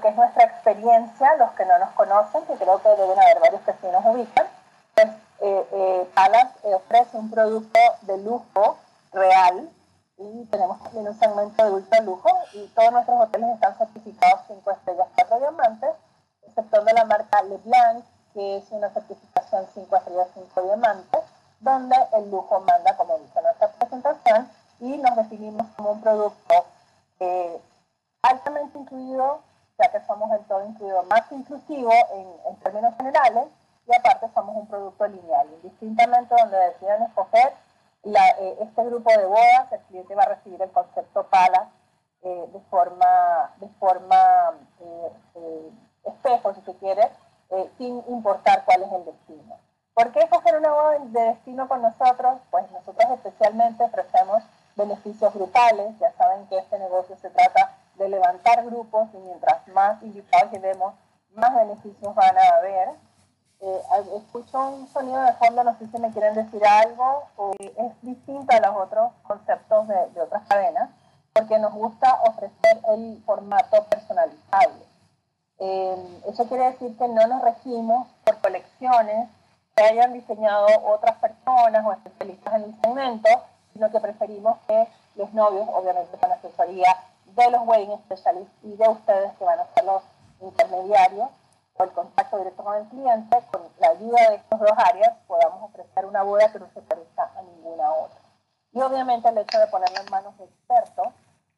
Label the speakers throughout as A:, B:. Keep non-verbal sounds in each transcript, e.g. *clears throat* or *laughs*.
A: que es nuestra experiencia, los que no nos conocen, que creo que deben haber varios que sí nos ubican, pues eh, eh, Palas eh, ofrece un producto de lujo real y tenemos también un segmento de ultra lujo y todos nuestros hoteles están certificados 5 estrellas, 4 diamantes, excepto de la marca Leblanc, que es una certificación 5 estrellas, 5 diamantes, donde el lujo manda, como dice nuestra presentación, y nos definimos como un producto eh, altamente incluido, ya que somos el todo incluido más inclusivo en, términos generales, y aparte somos un producto lineal. Indistintamente donde decidan escoger eh, este grupo de bodas, el cliente va a recibir el concepto PALA eh, de forma, de forma espejo, si se quiere, sin importar cuál es el destino. ¿Por qué escoger una boda de destino con nosotros? Pues nosotros especialmente ofrecemos beneficios grupales. Ya saben que este negocio se trata de levantar grupos y mientras más invitados llevemos, más beneficios van a haber. Eh, escucho un sonido de fondo, no sé si me quieren decir algo, es distinto a los otros conceptos de, de otras cadenas, porque nos gusta ofrecer el formato personalizable. Eh, eso quiere decir que no nos regimos por colecciones que hayan diseñado otras personas o especialistas en el segmento, sino que preferimos que los novios, obviamente con asesoría de los wedding specialists y de ustedes que van a ser los intermediarios o el contacto directo con el cliente, con la ayuda de estas dos áreas podamos ofrecer una boda que no se parezca a ninguna otra. Y obviamente el hecho de ponerlo en manos de expertos,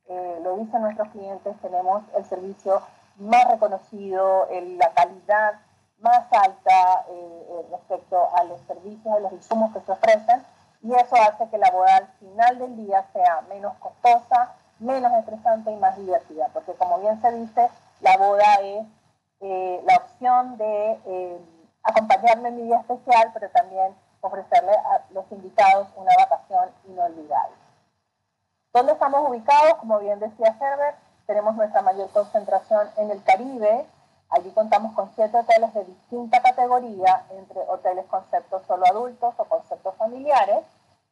A: eh, lo dicen nuestros clientes, tenemos el servicio más reconocido, la calidad más alta eh, eh, respecto a los servicios, a los insumos que se ofrecen, y eso hace que la boda al final del día sea menos costosa, menos estresante y más divertida, porque como bien se dice, la boda es eh, la opción de acompañarme en mi día especial, pero también ofrecerle a los invitados una vacación inolvidable. ¿Dónde estamos ubicados? Como bien decía Herbert, tenemos nuestra mayor concentración en el Caribe, Allí contamos con siete hoteles de distinta categoría, entre hoteles conceptos solo adultos o conceptos familiares.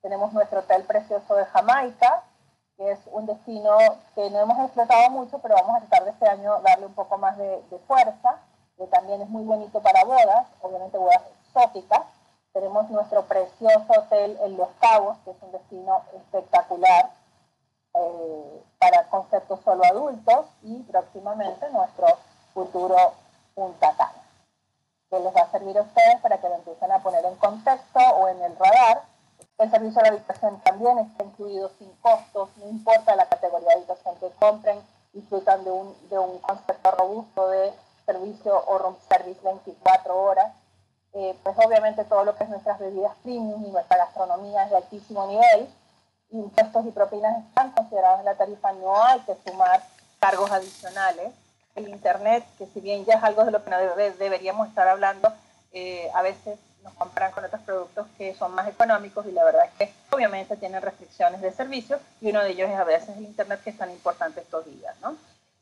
A: Tenemos nuestro hotel precioso de Jamaica, que es un destino que no hemos explotado mucho, pero vamos a tratar de este año darle un poco más de, fuerza, que también es muy bonito para bodas, obviamente bodas exóticas. Tenemos nuestro precioso hotel en Los Cabos, que es un destino espectacular eh, para conceptos solo adultos, y próximamente nuestro futuro Punta Cana, que les va a servir a ustedes para que lo empiecen a poner en contexto o en el radar. El servicio de habitación también está incluido sin costos, no importa la categoría de habitación que compren, disfrutan de un, de un concepto robusto de servicio o room service 24 horas. Eh, pues obviamente todo lo que es nuestras bebidas premium y nuestra gastronomía es de altísimo nivel. Impuestos y propinas están considerados en la tarifa, no hay que sumar cargos adicionales el Internet, que si bien ya es algo de lo que deberíamos estar hablando, eh, a veces nos compran con otros productos que son más económicos y la verdad es que obviamente tienen restricciones de servicio y uno de ellos es a veces el Internet que es tan importante estos días. ¿no?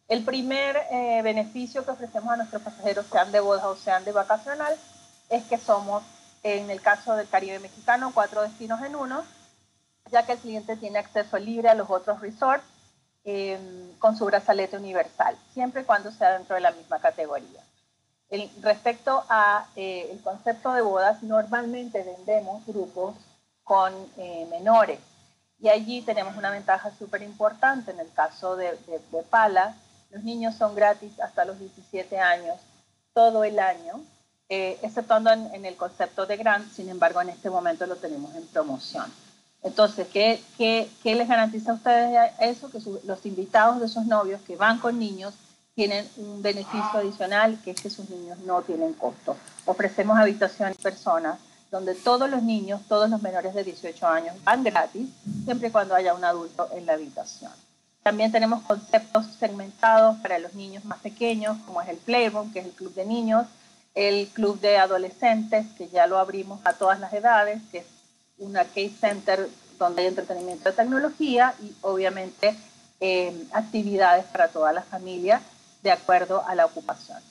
A: El primer eh, beneficio que ofrecemos a nuestros pasajeros, sean de boda o sean de vacacional, es que somos, en el caso del Caribe mexicano, cuatro destinos en uno, ya que el cliente tiene acceso libre a los otros resorts Em, con su brazalete universal, siempre y cuando sea dentro de la misma categoría. Respecto a eh, el concepto de bodas, normalmente vendemos grupos con eh, menores y allí tenemos una ventaja súper importante en el caso de, de, Pala. Los niños son gratis hasta los 17 años, todo el año, eh, exceptuando en, en, el concepto de grant, sin embargo en este momento lo tenemos en promoción. Entonces, ¿qué, qué, qué les garantiza a ustedes eso? Que los invitados de esos novios que van con niños tienen un beneficio adicional, que es que sus niños no tienen costo. Ofrecemos habitaciones personas donde todos los niños, todos los menores de 18 años van gratis, siempre y cuando haya un adulto en la habitación. También tenemos conceptos segmentados para los niños más pequeños, como es el Playroom, que es el club de niños, el club de adolescentes, que ya lo abrimos a todas las edades, que es una case center donde hay entretenimiento de tecnología y obviamente eh, actividades para toda la familia de acuerdo a la ocupación.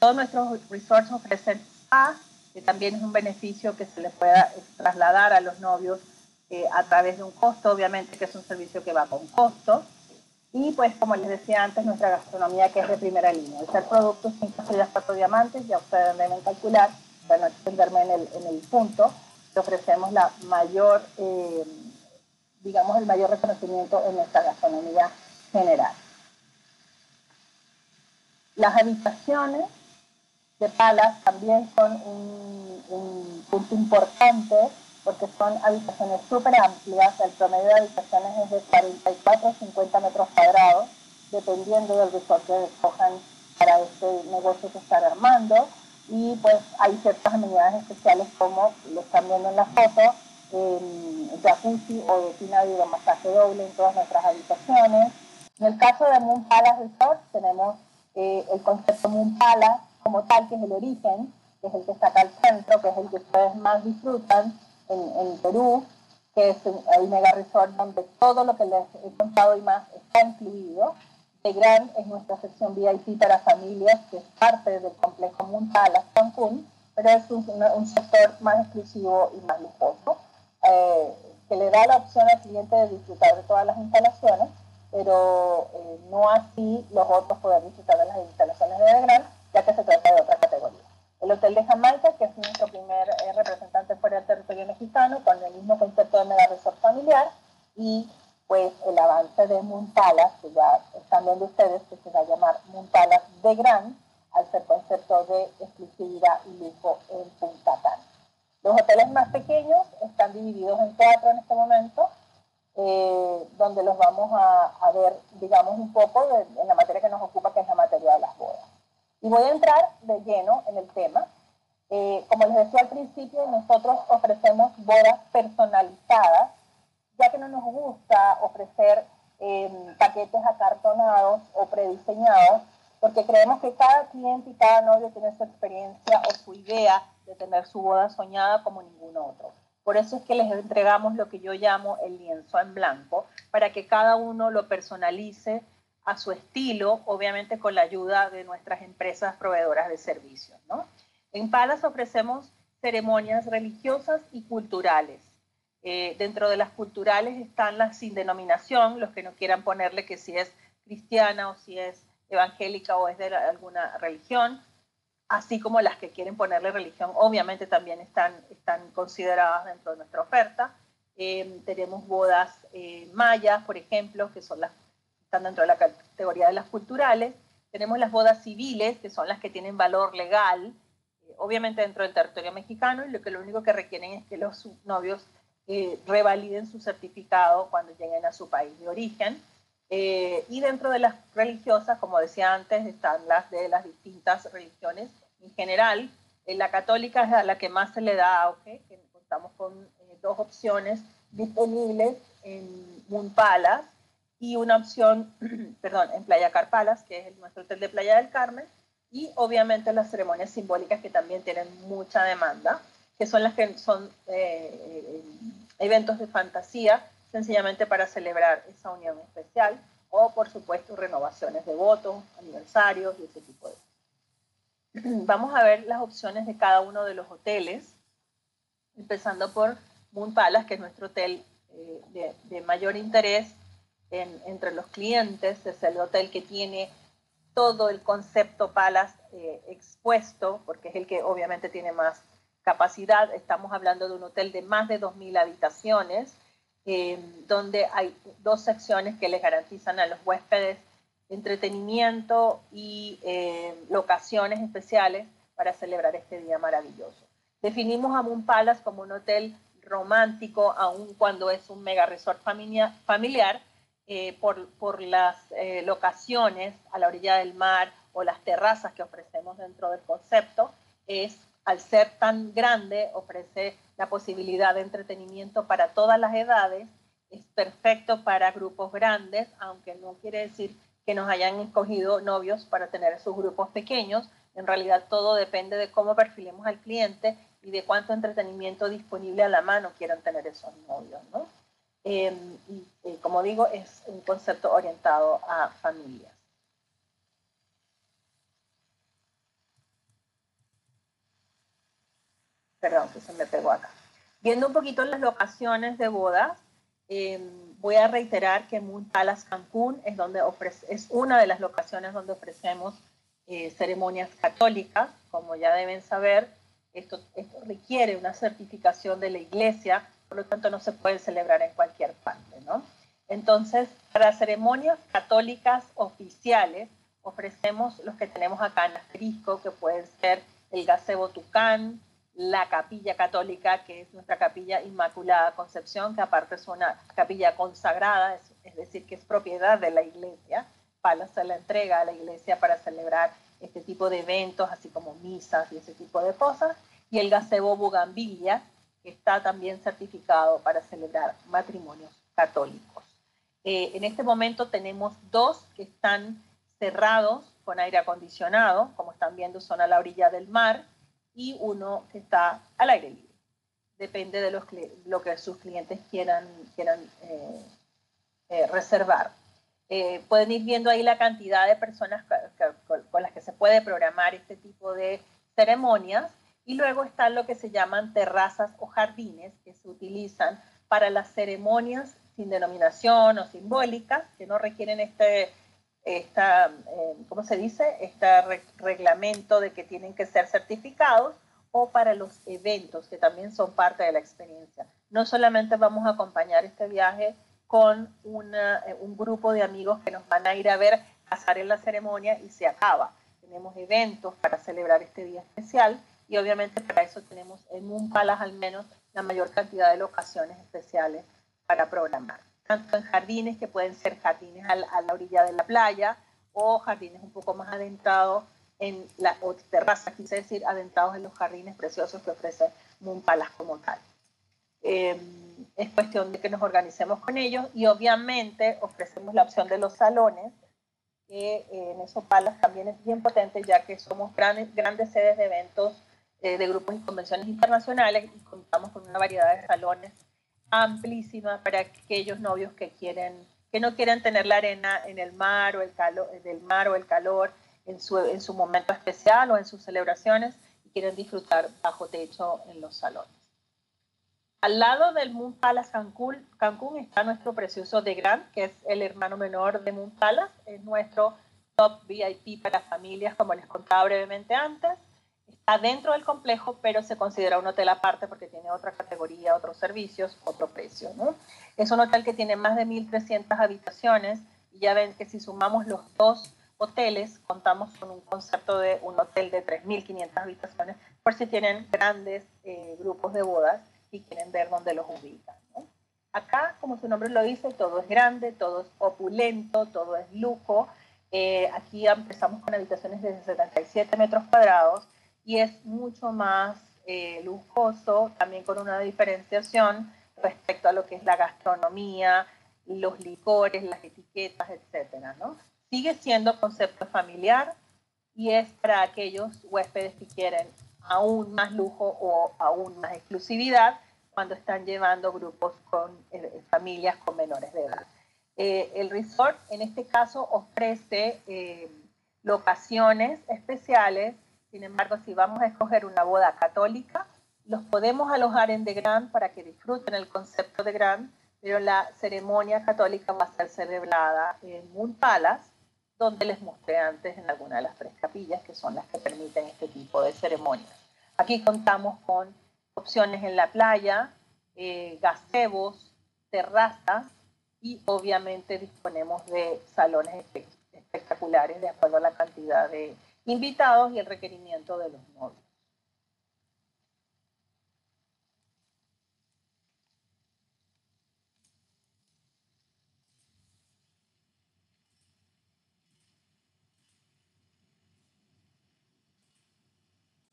A: Todos nuestros resorts ofrecen spa, que también es un beneficio que se les pueda trasladar a los novios eh, a través de un costo, obviamente que es un servicio que va con costo. Y pues, como les decía antes, nuestra gastronomía que es de primera línea. Al ser productos 5 estrellas, 4 diamantes, ya ustedes deben calcular, para no extenderme en el, en el punto, que ofrecemos la mayor, eh, digamos, el mayor reconocimiento en nuestra gastronomía general. Las habitaciones de palas también son un, un punto importante porque son habitaciones súper amplias, el promedio de habitaciones es de 44 a 50 metros cuadrados, dependiendo del resort que escojan para este negocio que están armando. Y pues hay ciertas amenidades especiales como lo están viendo en la foto, jacuzzi o de de masaje doble en todas nuestras habitaciones. En el caso de Moon Palace Resort tenemos eh, el concepto Moon Palace como tal, que es el origen, que es el que está acá al centro, que es el que ustedes más disfrutan, en, Perú, que es el mega resort donde todo lo que les he contado y más está incluido. De Gran es nuestra sección VIP para familias, que es parte del complejo Muntalas Cancún, pero es un, sector más exclusivo y más lujoso, eh, que le da la opción al cliente de disfrutar de todas las instalaciones, pero eh, no así los otros poder de las instalaciones de Gran, ya que se trata de otra categoría. El Hotel de Jamaica, que es nuestro primer eh, representante fuera del territorio mexicano, con el mismo concepto de mega resort familiar, y pues el avance de Muntalas, que ya están viendo ustedes, que se va a llamar Muntalas de Gran, al ser concepto de exclusividad y lujo en Punta Cana. Los hoteles más pequeños están divididos en cuatro en este momento, eh, donde los vamos a, ver, digamos, un poco en la materia que nos ocupa, que es la materia de las bodas. Y voy a entrar de lleno en el tema. Eh, como les decía al principio, nosotros ofrecemos bodas personalizadas, ya que no nos gusta ofrecer em, paquetes acartonados o prediseñados, porque creemos que cada cliente y cada novio tiene su experiencia o su idea de tener su boda soñada como ningún otro. Por eso es que les entregamos lo que yo llamo el lienzo en blanco, para que cada uno lo personalice a su estilo, obviamente con la ayuda de nuestras empresas proveedoras de servicios. ¿no? En Palas ofrecemos ceremonias religiosas y culturales. Eh, dentro de las culturales están las sin denominación, los que no quieran ponerle que si es cristiana o si es evangélica o es de alguna religión, así como las que quieren ponerle religión, obviamente también están, están consideradas dentro de nuestra oferta. Eh, tenemos bodas eh, mayas, por ejemplo, que son las están dentro de la categoría de las culturales. Tenemos las bodas civiles, que son las que tienen valor legal, eh, obviamente dentro del territorio mexicano, y lo que lo único que requieren es que los novios revaliden su certificado cuando lleguen a su país de origen. Y dentro de las religiosas, como decía antes, están las de las distintas religiones en general. la católica es a la que más se le da auge, que contamos con dos opciones disponibles en Munpalas, y una opción, *clears throat* perdón, en Playa Carpalas, que es nuestro hotel de Playa del Carmen, y obviamente las ceremonias simbólicas que también tienen mucha demanda, que son las que son eh, eh, eventos de fantasía, sencillamente para celebrar esa unión especial, o por supuesto renovaciones de votos, aniversarios y ese tipo de cosas. *clears throat* Vamos a ver las opciones de cada uno de los hoteles, empezando por Moon Palace, que es nuestro hotel eh, de, mayor interés entre los clientes, es el hotel que tiene todo el concepto Palas eh, expuesto, porque es el que obviamente tiene más capacidad. Estamos hablando de un hotel de más de 2.000 habitaciones, eh, donde hay dos secciones que les garantizan a los huéspedes entretenimiento y eh, locaciones especiales para celebrar este día maravilloso. Definimos a Moon Palace como un hotel romántico, aun cuando es un mega resort familiar, eh, por, por, las eh, locaciones a la orilla del mar o las terrazas que ofrecemos dentro del concepto, es al ser tan grande, ofrece la posibilidad de entretenimiento para todas las edades, es perfecto para grupos grandes, aunque no quiere decir que nos hayan escogido novios para tener sus grupos pequeños, en realidad todo depende de cómo perfilemos al cliente y de cuánto entretenimiento disponible a la mano quieran tener esos novios, ¿no? Em, y eh, como digo, es un concepto orientado a familias. Perdón, que se me pegó acá. Viendo un poquito las locaciones de bodas, em, voy a reiterar que Moon Palace Cancún es, donde es una de las locaciones donde ofrecemos eh, ceremonias católicas. Como ya deben saber, esto, esto requiere una certificación de la iglesia, por lo tanto no se puede celebrar en cualquier parte. ¿no? Entonces, para ceremonias católicas oficiales, ofrecemos los que tenemos acá en asterisco, que pueden ser el gazebo Tucán, la capilla católica, que es nuestra capilla Inmaculada Concepción, que aparte es una capilla consagrada, es, decir, que es propiedad de la iglesia, para hacer la entrega a la iglesia para celebrar este tipo de eventos, así como misas y ese tipo de cosas, y el gazebo Bugambilla, que está también certificado para celebrar matrimonios católicos. Eh, en este momento tenemos dos que están cerrados con aire acondicionado, como están viendo son a la orilla del mar, y uno que está al aire libre. Depende de lo que sus clientes quieran, quieran eh, eh, reservar. Eh, pueden ir viendo ahí la cantidad de personas con, las que se puede programar este tipo de ceremonias. Y luego están lo que se llaman terrazas o jardines que se utilizan para las ceremonias sin denominación o simbólicas, que no requieren este esta, eh, ¿cómo se dice? Este reglamento de que tienen que ser certificados o para los eventos que también son parte de la experiencia. No solamente vamos a acompañar este viaje con una, eh, un grupo de amigos que nos van a ir a ver pasar en la ceremonia y se acaba. Tenemos eventos para celebrar este día especial y obviamente para eso tenemos en un palas al menos la mayor cantidad de locaciones especiales para programar tanto en jardines que pueden ser jardines a la, orilla de la playa o jardines un poco más adentrados en la o terraza, quise decir, adentrados en los jardines preciosos que ofrece Moon Palace como tal. Em, es cuestión de que nos organicemos con ellos y obviamente ofrecemos la opción de los salones, que eh, en esos palas también es bien potente ya que somos grandes, grandes sedes de eventos eh, de grupos y convenciones internacionales y contamos con una variedad de salones amplísima para aquellos novios que quieren que no quieren tener la arena en el mar o el calor del mar o el calor en su, en su momento especial o en sus celebraciones y quieren disfrutar bajo techo en los salones. Al lado del Moon Palace Cancún, Cancún está nuestro precioso The Grand, que es el hermano menor de Moon Palace, es nuestro top VIP para familias, como les contaba brevemente antes dentro del complejo, pero se considera un hotel aparte porque tiene otra categoría, otros servicios, otro precio. ¿no? Es un hotel que tiene más de 1.300 habitaciones y ya ven que si sumamos los dos hoteles, contamos con un concepto de un hotel de 3.500 habitaciones, por si tienen grandes eh, grupos de bodas y quieren ver dónde los ubican. Acá, como su nombre lo dice, todo es grande, todo es opulento, todo es lujo. Eh, aquí empezamos con habitaciones de 77 metros cuadrados y es mucho más eh, lujoso, también con una diferenciación respecto a lo que es la gastronomía, los licores, las etiquetas, etcétera, ¿no? Sigue siendo concepto familiar y es para aquellos huéspedes que quieren aún más lujo o aún más exclusividad cuando están llevando grupos con eh, familias con menores de edad. Eh, el resort en este caso ofrece locaciones especiales sin embargo, si vamos a escoger una boda católica, los podemos alojar en The Grand para que disfruten el concepto de Grand, pero la ceremonia católica va a ser celebrada en Moon Palace, donde les mostré antes en alguna de las tres capillas, que son las que permiten este tipo de ceremonias. Aquí contamos con opciones en la playa, eh, gazebos, terrazas y obviamente disponemos de salones espectaculares de acuerdo a la cantidad de invitados y el requerimiento de los novios.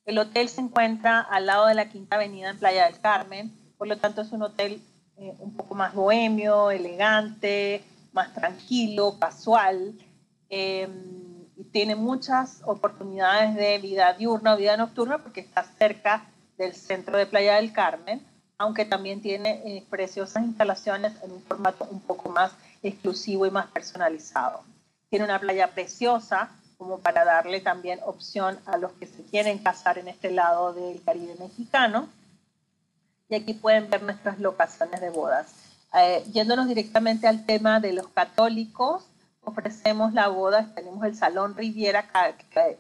A: El hotel se encuentra al lado de la Quinta Avenida en Playa del Carmen, por lo tanto es un hotel eh, un poco más bohemio, elegante, más tranquilo, casual. Em, y tiene muchas oportunidades de vida diurna o vida nocturna porque está cerca del centro de Playa del Carmen, aunque también tiene eh, preciosas instalaciones en un formato un poco más exclusivo y más personalizado. Tiene una playa preciosa como para darle también opción a los que se quieren casar en este lado del Caribe mexicano. Y aquí pueden ver nuestras locaciones de bodas. Eh, yéndonos directamente al tema de los católicos, ofrecemos la boda, tenemos el Salón Riviera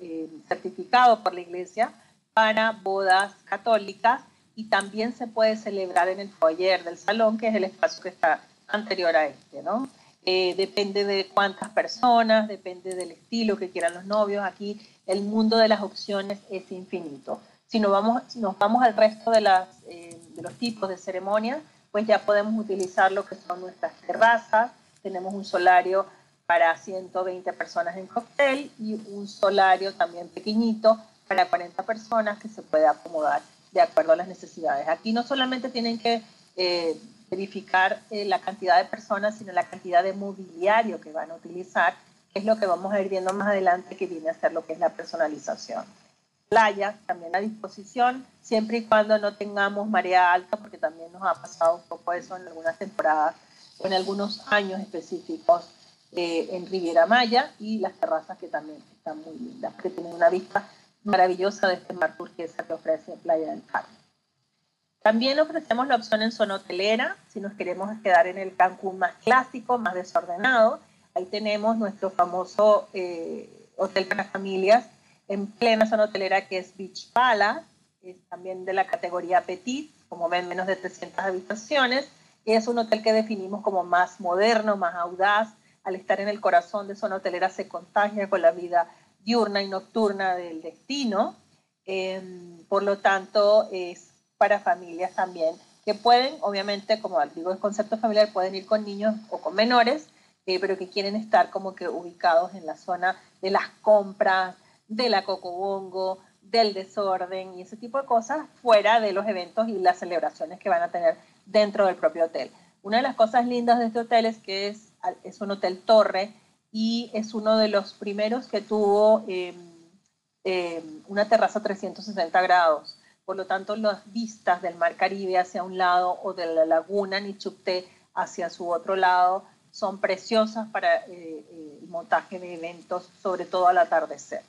A: eh, certificado por la Iglesia para bodas católicas y también se puede celebrar en el foyer del salón, que es el espacio que está anterior a este, ¿no? Eh, depende de cuántas personas, depende del estilo que quieran los novios. Aquí el mundo de las opciones es infinito. Si nos vamos, nos vamos al resto de, las, eh, de los tipos de ceremonias, pues ya podemos utilizar lo que son nuestras terrazas. Tenemos un solario para 120 personas en cóctel y un solario también pequeñito para 40 personas que se puede acomodar de acuerdo a las necesidades. Aquí no solamente tienen que eh, verificar eh, la cantidad de personas, sino la cantidad de mobiliario que van a utilizar, que es lo que vamos a ir viendo más adelante, que viene a ser lo que es la personalización. Playas también a disposición, siempre y cuando no tengamos marea alta, porque también nos ha pasado un poco eso en algunas temporadas o en algunos años específicos eh, en Riviera Maya y las terrazas que también están muy lindas, que tienen una vista maravillosa de este mar turquesa que ofrece Playa del Carmen. También ofrecemos la opción en zona hotelera, si nos queremos quedar en el Cancún más clásico, más desordenado. Ahí tenemos nuestro famoso eh, hotel para familias en plena zona hotelera que es Beach Palace, es también de la categoría Petit, como ven, menos de 300 habitaciones. Es un hotel que definimos como más moderno, más audaz, al estar en el corazón de zona hotelera se contagia con la vida diurna y nocturna del destino. Em, por lo tanto, es para familias también que pueden, obviamente, como digo, el concepto familiar, pueden ir con niños o con menores, eh, pero que quieren estar como que ubicados en la zona de las compras, de la cocobongo, del desorden y ese tipo de cosas fuera de los eventos y las celebraciones que van a tener dentro del propio hotel. Una de las cosas lindas de este hotel es que es es un hotel torre y es uno de los primeros que tuvo em, em, una terraza 360 grados. Por lo tanto, las vistas del mar Caribe hacia un lado o de la laguna Nichupté hacia su otro lado son preciosas para eh, eh, el montaje de eventos, sobre todo al atardecer.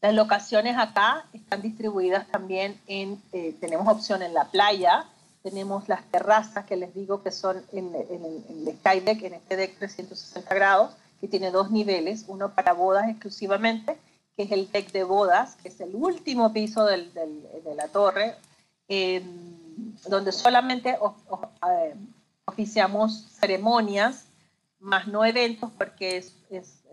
A: Las locaciones acá están distribuidas también en, eh, tenemos opción en la playa, tenemos las terrazas que les digo que son en, el Skydeck, en este deck 360 grados, que tiene dos niveles, uno para bodas exclusivamente, que es el deck de bodas, que es el último piso del, de la torre, donde solamente eh, oficiamos ceremonias, más no eventos, porque es,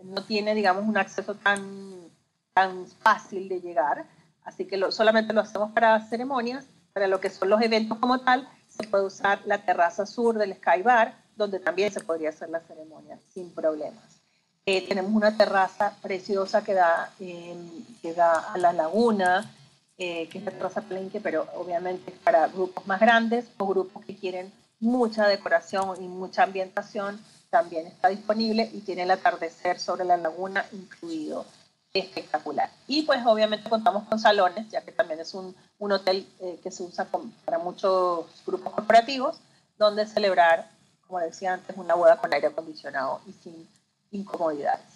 A: no tiene, digamos, un acceso tan, tan fácil de llegar. Así que solamente lo hacemos para ceremonias para lo que son los eventos como tal, se puede usar la terraza sur del Sky Bar, donde también se podría hacer la ceremonia sin problemas. Eh, tenemos una terraza preciosa que da, em, que da a la laguna, eh, que es la terraza Plenque, pero obviamente es para grupos más grandes o grupos que quieren mucha decoración y mucha ambientación, también está disponible y tiene el atardecer sobre la laguna incluido espectacular. Y pues obviamente contamos con salones, ya que también es un, un hotel eh, que se usa para muchos grupos corporativos, donde celebrar, como decía antes, una boda con aire acondicionado y sin incomodidades.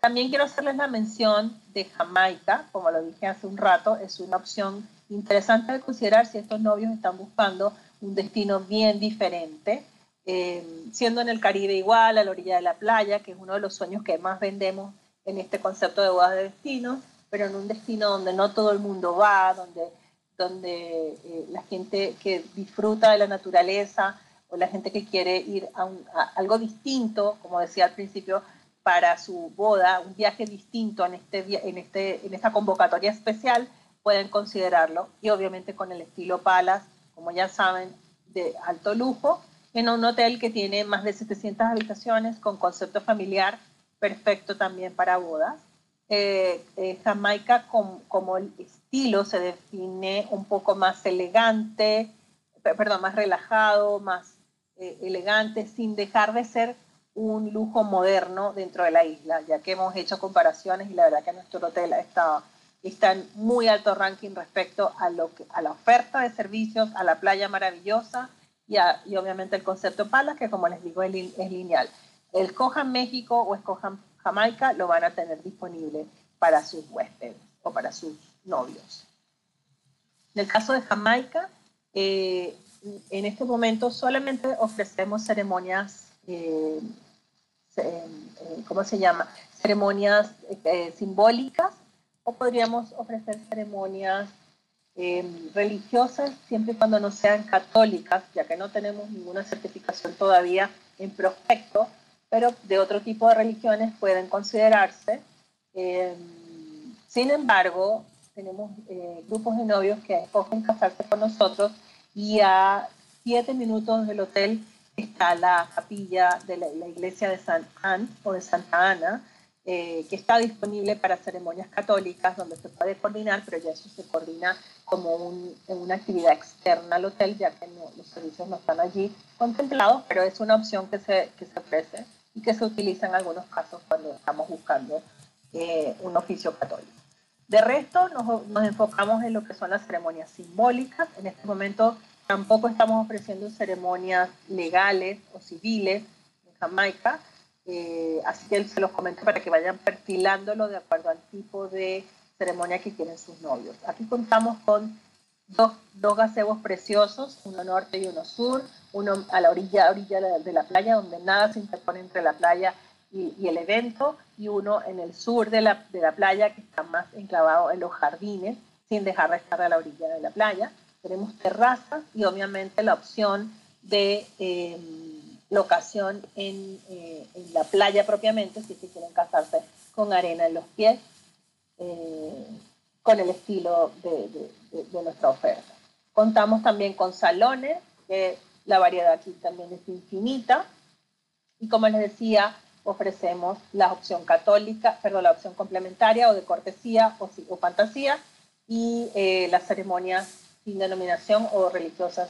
A: También quiero hacerles la mención de Jamaica, como lo dije hace un rato, es una opción interesante de considerar si estos novios están buscando un destino bien diferente eh, siendo en el Caribe igual, a la orilla de la playa, que es uno de los sueños que más vendemos en este concepto de bodas de destino, pero en un destino donde no todo el mundo va, donde, donde eh, la gente que disfruta de la naturaleza o la gente que quiere ir a, algo distinto, como decía al principio, para su boda, un viaje distinto en, este, en, este, en esta convocatoria especial, pueden considerarlo. Y obviamente con el estilo Palas, como ya saben, de alto lujo, en un hotel que tiene más de 700 habitaciones con concepto familiar, perfecto también para bodas. Eh, eh, Jamaica como el estilo se define un poco más elegante, perdón, más relajado, más eh, elegante, sin dejar de ser un lujo moderno dentro de la isla, ya que hemos hecho comparaciones y la verdad que nuestro hotel está, está en muy alto ranking respecto a, lo que, a la oferta de servicios, a la playa maravillosa y, obviamente el concepto Palas, que como les digo es, lineal. Escojan México o escojan Jamaica, lo van a tener disponible para sus huéspedes o para sus novios. En el caso de Jamaica, eh, en este momento solamente ofrecemos ceremonias, eh, eh, ¿cómo se llama? Ceremonias simbólicas o podríamos ofrecer ceremonias religiosas siempre y cuando no sean católicas, ya que no tenemos ninguna certificación todavía en prospecto, pero de otro tipo de religiones pueden considerarse. sin embargo, tenemos grupos de novios que escogen casarse con nosotros y a siete minutos del hotel está la capilla de la, iglesia de San Anne o de Santa Ana, eh, que está disponible para ceremonias católicas, donde se puede coordinar, pero ya eso se coordina como una actividad externa al hotel, ya que los servicios no están allí contemplados, pero es una opción que se, que se ofrece y que se utiliza en algunos casos cuando estamos buscando eh, un oficio católico. De resto, nos, nos, enfocamos en lo que son las ceremonias simbólicas. En este momento tampoco estamos ofreciendo ceremonias legales o civiles en Jamaica, eh, así que se los comento para que vayan perfilándolo de acuerdo al tipo de ceremonia que quieren sus novios. Aquí contamos con dos, dos gazebos preciosos, uno norte y uno sur, uno a la orilla, orilla de la playa, donde nada se interpone entre la playa y, el evento, y uno en el sur de la, de la playa, que está más enclavado en los jardines, sin dejar de estar a la orilla de la playa. Tenemos terrazas y obviamente la opción de em, locación en, eh, en, la playa propiamente, si se quieren casarse con arena en los pies, eh, con el estilo de, de, de, nuestra oferta. Contamos también con salones, que la variedad aquí también es infinita. Y como les decía, ofrecemos la opción católica, perdón, la opción complementaria o de cortesía o, o fantasía y eh, las ceremonias sin denominación o religiosas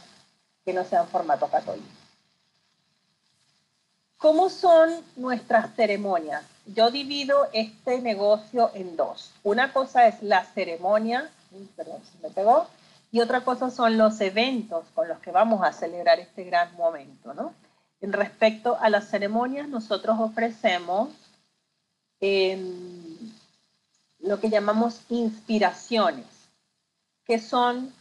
A: que no sean formato católico. ¿Cómo son nuestras ceremonias? Yo divido este negocio en dos. Una cosa es la ceremonia, perdón, se me pegó, y otra cosa son los eventos con los que vamos a celebrar este gran momento, ¿no? En respecto a las ceremonias, nosotros ofrecemos em, lo que llamamos inspiraciones, que son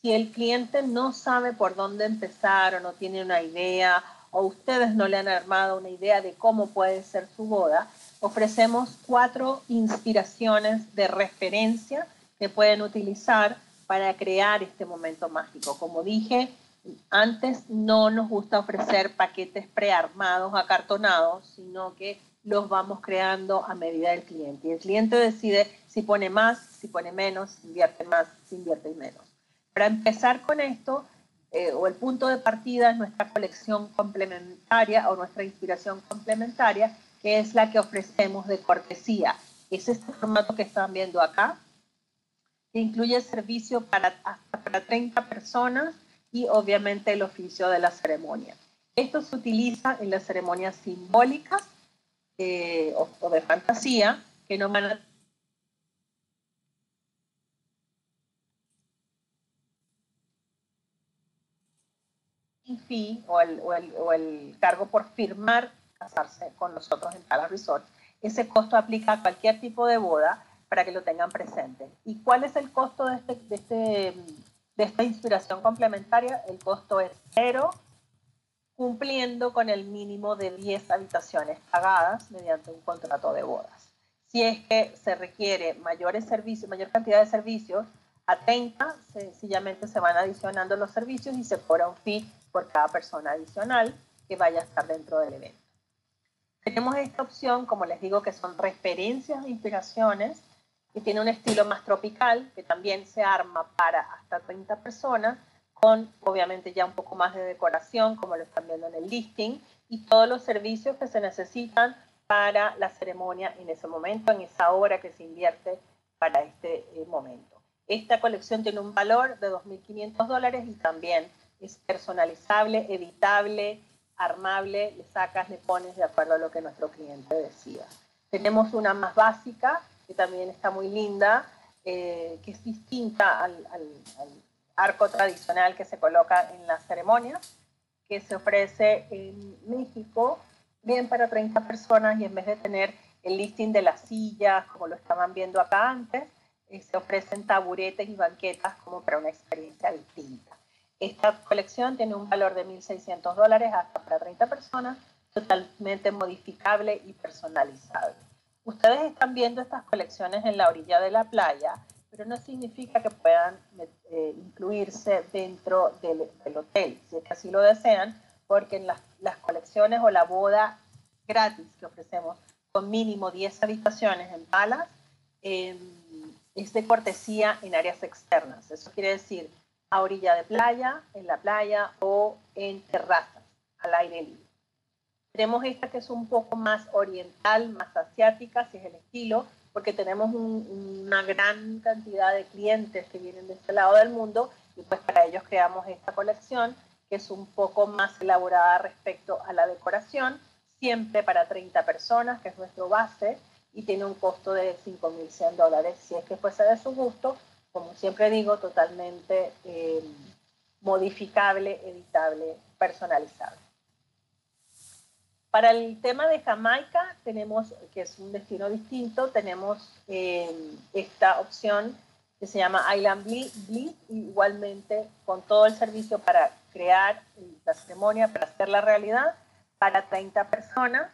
A: si el cliente no sabe por dónde empezar o no tiene una idea o ustedes no le han armado una idea de cómo puede ser su boda, ofrecemos cuatro inspiraciones de referencia que pueden utilizar para crear este momento mágico. Como dije, antes no nos gusta ofrecer paquetes prearmados, acartonados, sino que los vamos creando a medida del cliente. Y el cliente decide si pone más, si pone menos, si invierte más, si invierte menos. Para empezar con esto, eh, o el punto de partida es nuestra colección complementaria o nuestra inspiración complementaria, que es la que ofrecemos de cortesía. Es este formato que están viendo acá, que incluye servicio para hasta para 30 personas y obviamente el oficio de la ceremonia. Esto se utiliza en las ceremonias simbólicas eh, o, de fantasía, que no van a fee o el, o, el, o el, cargo por firmar casarse con nosotros en Palace Resort. Ese costo aplica a cualquier tipo de boda para que lo tengan presente. ¿Y cuál es el costo de este, de este de esta inspiración complementaria, el costo es cero, cumpliendo con el mínimo de 10 habitaciones pagadas mediante un contrato de bodas. Si es que se requiere mayores servicios, mayor cantidad de servicios, a 30 sencillamente se van adicionando los servicios y se cobra un fee por cada persona adicional que vaya a estar dentro del evento. Tenemos esta opción, como les digo, que son referencias de inspiraciones que tiene un estilo más tropical, que también se arma para hasta 30 personas, con obviamente ya un poco más de decoración, como lo están viendo en el listing, y todos los servicios que se necesitan para la ceremonia en ese momento, en esa hora que se invierte para este eh, momento. Esta colección tiene un valor de 2.500 dólares y también es personalizable, editable, armable, le sacas, le pones de acuerdo a lo que nuestro cliente decida. Tenemos una más básica, que también está muy linda, eh, que es distinta al, arco tradicional que se coloca en las ceremonias, que se ofrece en México, bien para 30 personas y en vez de tener el listing de las sillas, como lo estaban viendo acá antes, eh, se ofrecen taburetes y banquetas como para una experiencia distinta. Esta colección tiene un valor de 1.600 dólares hasta para 30 personas, totalmente modificable y personalizable. Ustedes están viendo estas colecciones en la orilla de la playa, pero no significa que puedan eh, incluirse dentro del, hotel, si es que así lo desean, porque en las, las colecciones o la boda gratis que ofrecemos con mínimo 10 habitaciones en palas, em, es de cortesía en áreas externas. Eso quiere decir a orilla de playa, en la playa o en terrazas al aire libre. Tenemos esta que es un poco más oriental, más asiática, si es el estilo, porque tenemos una gran cantidad de clientes que vienen de este lado del mundo y pues para ellos creamos esta colección que es un poco más elaborada respecto a la decoración, siempre para 30 personas, que es nuestro base, y tiene un costo de 5.100 dólares. Si es que fuese de su gusto, como siempre digo, totalmente eh, modificable, editable, personalizable. Para el tema de Jamaica, tenemos, que es un destino distinto, tenemos eh, esta opción que se llama Island Bliss, igualmente con todo el servicio para crear la ceremonia, para hacer la realidad, para 30 personas,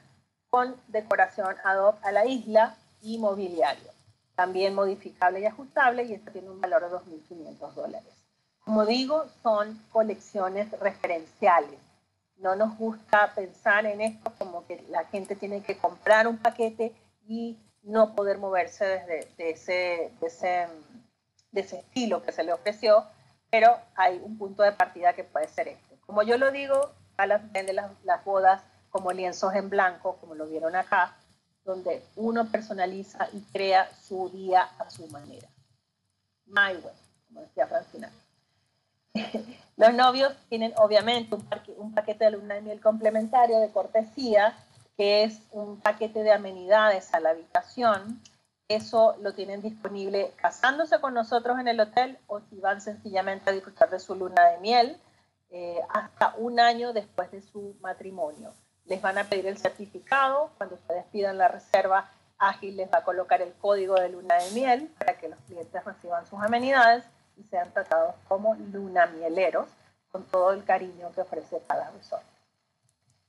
A: con decoración ad hoc a la isla y mobiliario también modificable y ajustable, y esto tiene un valor de 2.500 dólares. Como digo, son colecciones referenciales. No nos gusta pensar en esto como que la gente tiene que comprar un paquete y no poder moverse desde de ese, de de estilo que se le ofreció, pero hay un punto de partida que puede ser este. Como yo lo digo, a las, las, las bodas como lienzos en blanco, como lo vieron acá, donde uno personaliza y crea su día a su manera. My way, como decía Francina. *laughs* Los novios tienen obviamente un, paquete de luna de miel complementario de cortesía, que es un paquete de amenidades a la habitación. Eso lo tienen disponible casándose con nosotros en el hotel o si van sencillamente a disfrutar de su luna de miel eh, hasta un año después de su matrimonio les van a pedir el certificado, cuando ustedes pidan la reserva, Ágil les va a colocar el código de luna de miel para que los clientes reciban sus amenidades y sean tratados como luna mieleros con todo el cariño que ofrece cada resort.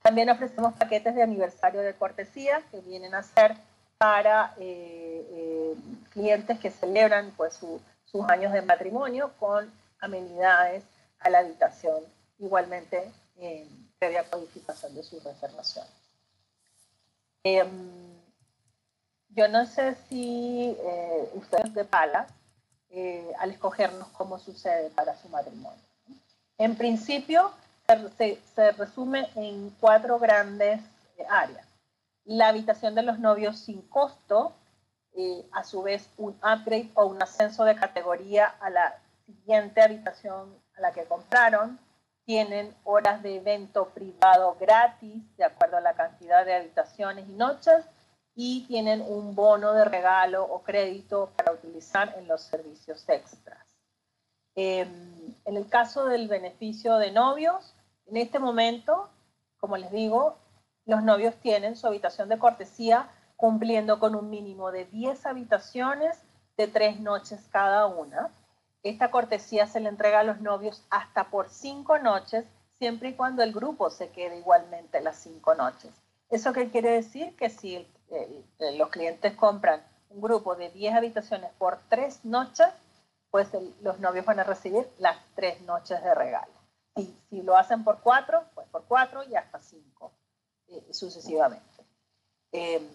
A: También ofrecemos paquetes de aniversario de cortesía que vienen a ser para eh, eh, clientes que celebran pues, sus años de matrimonio con amenidades a la habitación. Igualmente, previa codificación de su reservación. Em, yo no sé si eh, ustedes de Palas, eh, al escogernos cómo sucede para su matrimonio. En principio, se, se resume en cuatro grandes eh, áreas. La habitación de los novios sin costo, a su vez un upgrade o un ascenso de categoría a la siguiente habitación a la que compraron, tienen horas de evento privado gratis de acuerdo a la cantidad de habitaciones y noches y tienen un bono de regalo o crédito para utilizar en los servicios extras. Em, en el caso del beneficio de novios, en este momento, como les digo, los novios tienen su habitación de cortesía cumpliendo con un mínimo de 10 habitaciones de tres noches cada una esta cortesía se le entrega a los novios hasta por cinco noches, siempre y cuando el grupo se quede igualmente las cinco noches. ¿Eso qué quiere decir? Que si los clientes compran un grupo de 10 habitaciones por tres noches, pues los novios van a recibir las tres noches de regalo. Y si lo hacen por cuatro, pues por cuatro y hasta cinco, eh, sucesivamente. Em,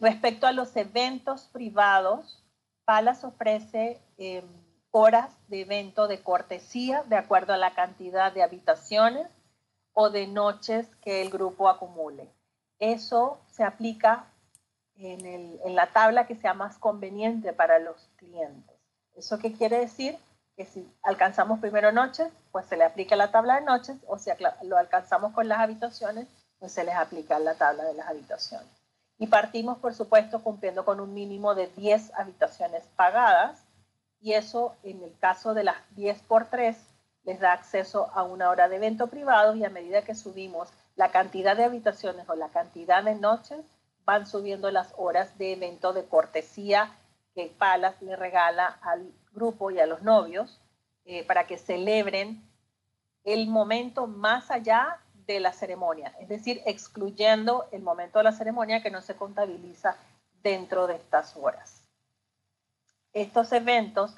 A: respecto a los eventos privados, Palas ofrece em, horas de evento de cortesía de acuerdo a la cantidad de habitaciones o de noches que el grupo acumule. Eso se aplica en, en, la tabla que sea más conveniente para los clientes. ¿Eso qué quiere decir? Que si alcanzamos primero noches, pues se le aplica la tabla de noches, o si lo alcanzamos con las habitaciones, pues se les aplica la tabla de las habitaciones. Y partimos, por supuesto, cumpliendo con un mínimo de 10 habitaciones pagadas. Y eso, en el caso de las 10 por 3, les da acceso a una hora de evento privado y a medida que subimos la cantidad de habitaciones o la cantidad de noches, van subiendo las horas de evento de cortesía que Palas le regala al grupo y a los novios eh, para que celebren el momento más allá de la ceremonia, es decir, excluyendo el momento de la ceremonia que no se contabiliza dentro de estas horas. Estos eventos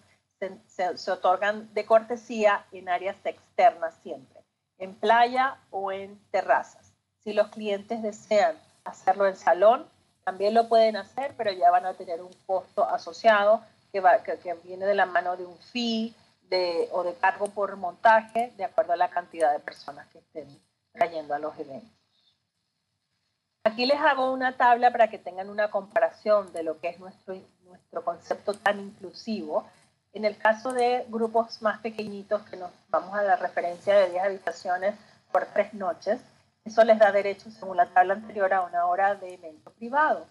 A: se, otorgan de cortesía en áreas externas siempre, en playa o en terrazas. Si los clientes desean hacerlo en salón, también lo pueden hacer, pero ya van a tener un costo asociado que, viene de la mano de un fee o de cargo por montaje, de acuerdo a la cantidad de personas que estén trayendo a los eventos. Aquí les hago una tabla para que tengan una comparación de lo que es nuestro, nuestro concepto tan inclusivo. En el caso de grupos más pequeñitos, que nos vamos a la referencia de 10 habitaciones por tres noches, eso les da derecho, según la tabla anterior, a una hora de evento privado.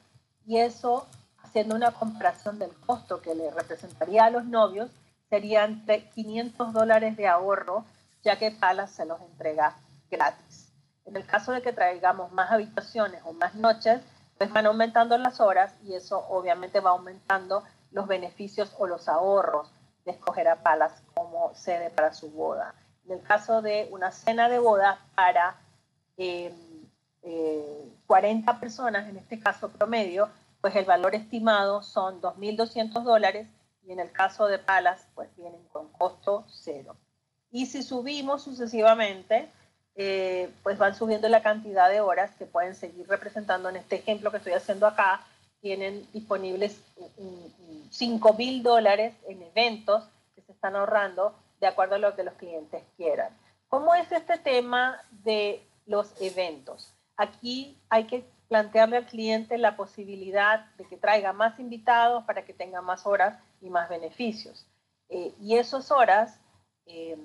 A: Y eso, haciendo una comparación del costo que le representaría a los novios, serían 500 dólares de ahorro, ya que Palas se los entrega gratis. En el caso de que traigamos más habitaciones o más noches, pues van aumentando las horas y eso obviamente va aumentando los beneficios o los ahorros de escoger a Palas como sede para su boda. En el caso de una cena de boda para 40 em, eh, personas, en este caso promedio, pues el valor estimado son 2.200 dólares y en el caso de Palas, pues vienen con costo cero. Y si subimos sucesivamente, eh, pues van subiendo la cantidad de horas que pueden seguir representando. En este ejemplo que estoy haciendo acá, tienen disponibles 5 mil dólares en eventos que se están ahorrando de acuerdo a lo que los clientes quieran. ¿Cómo es este tema de los eventos? Aquí hay que plantearle al cliente la posibilidad de que traiga más invitados para que tenga más horas y más beneficios. Eh, y esas horas eh,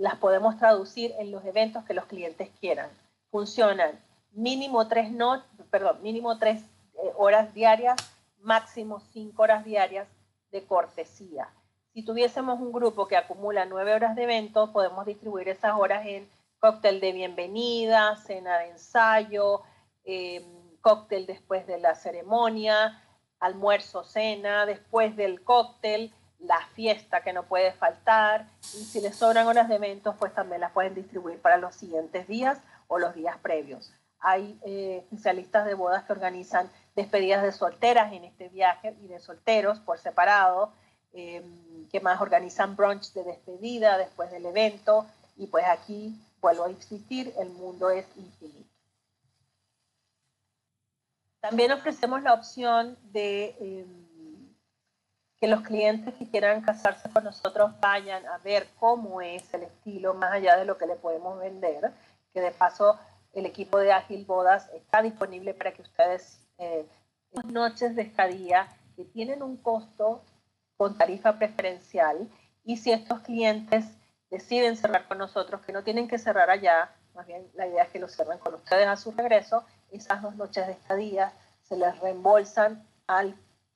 A: las podemos traducir en los eventos que los clientes quieran. Funcionan mínimo tres, no, perdón, mínimo tres eh, horas diarias, máximo cinco horas diarias de cortesía. Si tuviésemos un grupo que acumula nueve horas de evento, podemos distribuir esas horas en cóctel de bienvenida, cena de ensayo, em, cóctel después de la ceremonia, almuerzo, cena, después del cóctel, la fiesta que no puede faltar y si les sobran horas de eventos, pues también las pueden distribuir para los siguientes días o los días previos. Hay eh, especialistas de bodas que organizan despedidas de solteras en este viaje y de solteros por separado, em, que más organizan brunch de despedida después del evento y pues aquí vuelvo a insistir, el mundo es infinito. También ofrecemos la opción de... Em, que los clientes que quieran casarse con nosotros vayan a ver cómo es el estilo, más allá de lo que le podemos vender, que de paso el equipo de Ágil Bodas está disponible para que ustedes eh, noches de estadía que tienen un costo con tarifa preferencial y si estos clientes deciden cerrar con nosotros, que no tienen que cerrar allá, más bien la idea es que lo cierren con ustedes a su regreso, esas dos noches de estadía se les reembolsan al,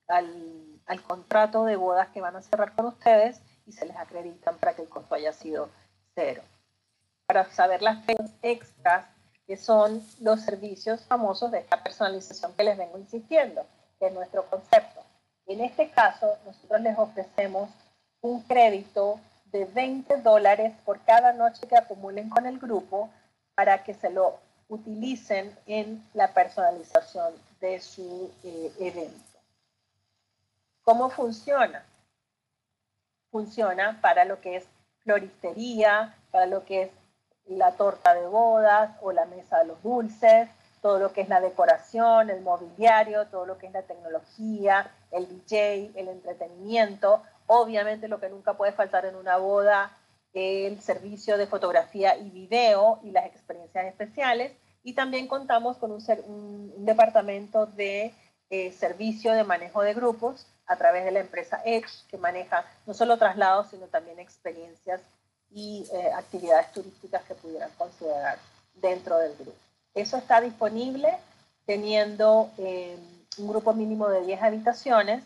A: al al contrato de bodas que van a cerrar con ustedes y se les acreditan para que el costo haya sido cero. Para saber las extras, que son los servicios famosos de esta personalización que les vengo insistiendo, que es nuestro concepto. En este caso, nosotros les ofrecemos un crédito de 20 dólares por cada noche que acumulen con el grupo para que se lo utilicen en la personalización de su eh, evento. ¿Cómo funciona? Funciona para lo que es floristería, para lo que es la torta de bodas o la mesa de los dulces, todo lo que es la decoración, el mobiliario, todo lo que es la tecnología, el DJ, el entretenimiento. Obviamente lo que nunca puede faltar en una boda, el servicio de fotografía y video y las experiencias especiales. Y también contamos con un, departamento de eh, servicio de manejo de grupos a través de la empresa Edge, que maneja no solo traslados, sino también experiencias y eh, actividades turísticas que pudieran considerar dentro del grupo. Eso está disponible teniendo eh, un grupo mínimo de 10 habitaciones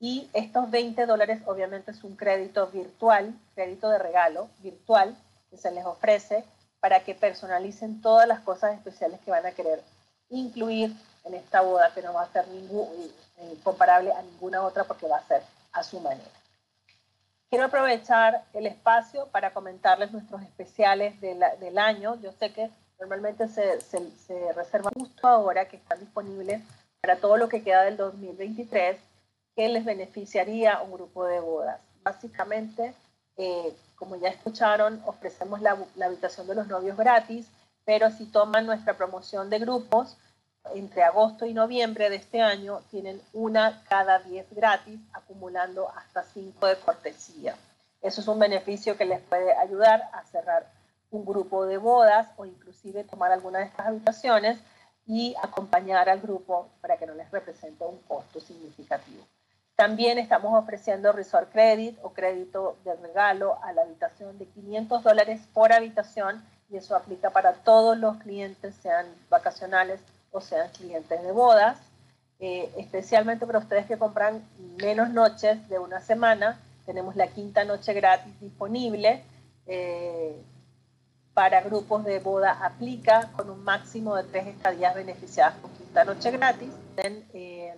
A: y estos 20 dólares obviamente es un crédito virtual, crédito de regalo virtual que se les ofrece para que personalicen todas las cosas especiales que van a querer incluir en esta boda, que no va a ser ningún, eh, comparable a ninguna otra porque va a ser a su manera. Quiero aprovechar el espacio para comentarles nuestros especiales del año. Yo sé que normalmente se, se, se reservan justo ahora que están disponibles para todo lo que queda del 2023, que les beneficiaría un grupo de bodas. Básicamente, eh, como ya escucharon, ofrecemos la, la habitación de los novios gratis, pero si toman nuestra promoción de grupos, entre agosto y noviembre de este año tienen una cada 10 gratis, acumulando hasta 5 de cortesía. Eso es un beneficio que les puede ayudar a cerrar un grupo de bodas o inclusive tomar alguna de estas habitaciones y acompañar al grupo para que no les represente un costo significativo. También estamos ofreciendo Resort Credit o crédito de regalo a la habitación de 500 dólares por habitación y eso aplica para todos los clientes, sean vacacionales o sean clientes de bodas. Eh, especialmente para ustedes que compran menos noches de una semana, tenemos la quinta noche gratis disponible. Eh, para grupos de boda aplica con un máximo de tres estadías beneficiadas con quinta noche gratis. En eh,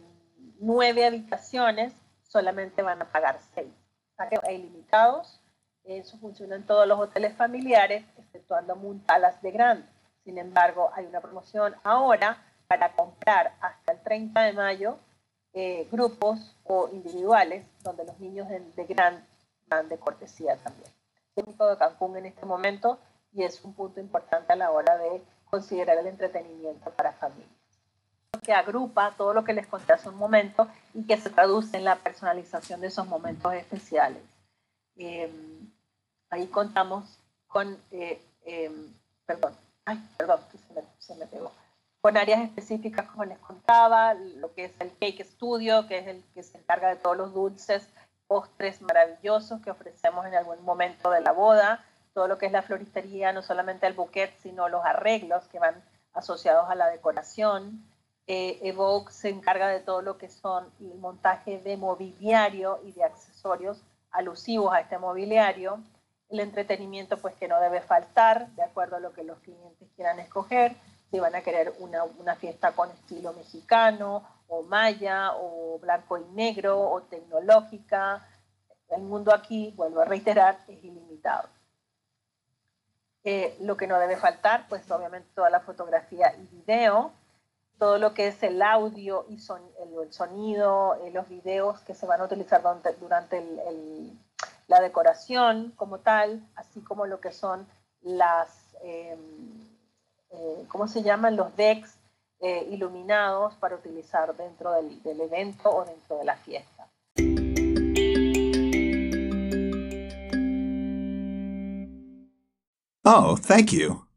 A: nueve habitaciones solamente van a pagar seis. Hay limitados. Eso funciona en todos los hoteles familiares, exceptuando Muntalas de Grand. Sin embargo, hay una promoción ahora para comprar hasta el 30 de mayo eh, grupos o individuales donde los niños de, de gran van de cortesía también. Técnico de Cancún en este momento y es un punto importante a la hora de considerar el entretenimiento para familias. Que agrupa todo lo que les conté hace un momento y que se traduce en la personalización de esos momentos especiales. Em, ahí contamos con, eh, em, perdón, ay, perdón, se me, pegó con áreas específicas, como les contaba, lo que es el Cake Studio, que es el que se encarga de todos los dulces, postres maravillosos que ofrecemos en algún momento de la boda, todo lo que es la floristería, no solamente el bouquet, sino los arreglos que van asociados a la decoración. Eh, Evoque se encarga de todo lo que son el montaje de mobiliario y de accesorios alusivos a este mobiliario. El entretenimiento, pues que no debe faltar, de acuerdo a lo que los clientes quieran escoger si van a querer una, una, fiesta con estilo mexicano o maya o blanco y negro o tecnológica. El mundo aquí, vuelvo a reiterar, es ilimitado. Eh, lo que no debe faltar, pues obviamente toda la fotografía y video, todo lo que es el audio y son, el, sonido, eh, los videos que se van a utilizar durante, durante el, la decoración como tal, así como lo que son las... Eh, eh, ¿cómo se llaman? Los decks eh, iluminados para utilizar dentro del evento o dentro de la fiesta.
B: Oh, thank you.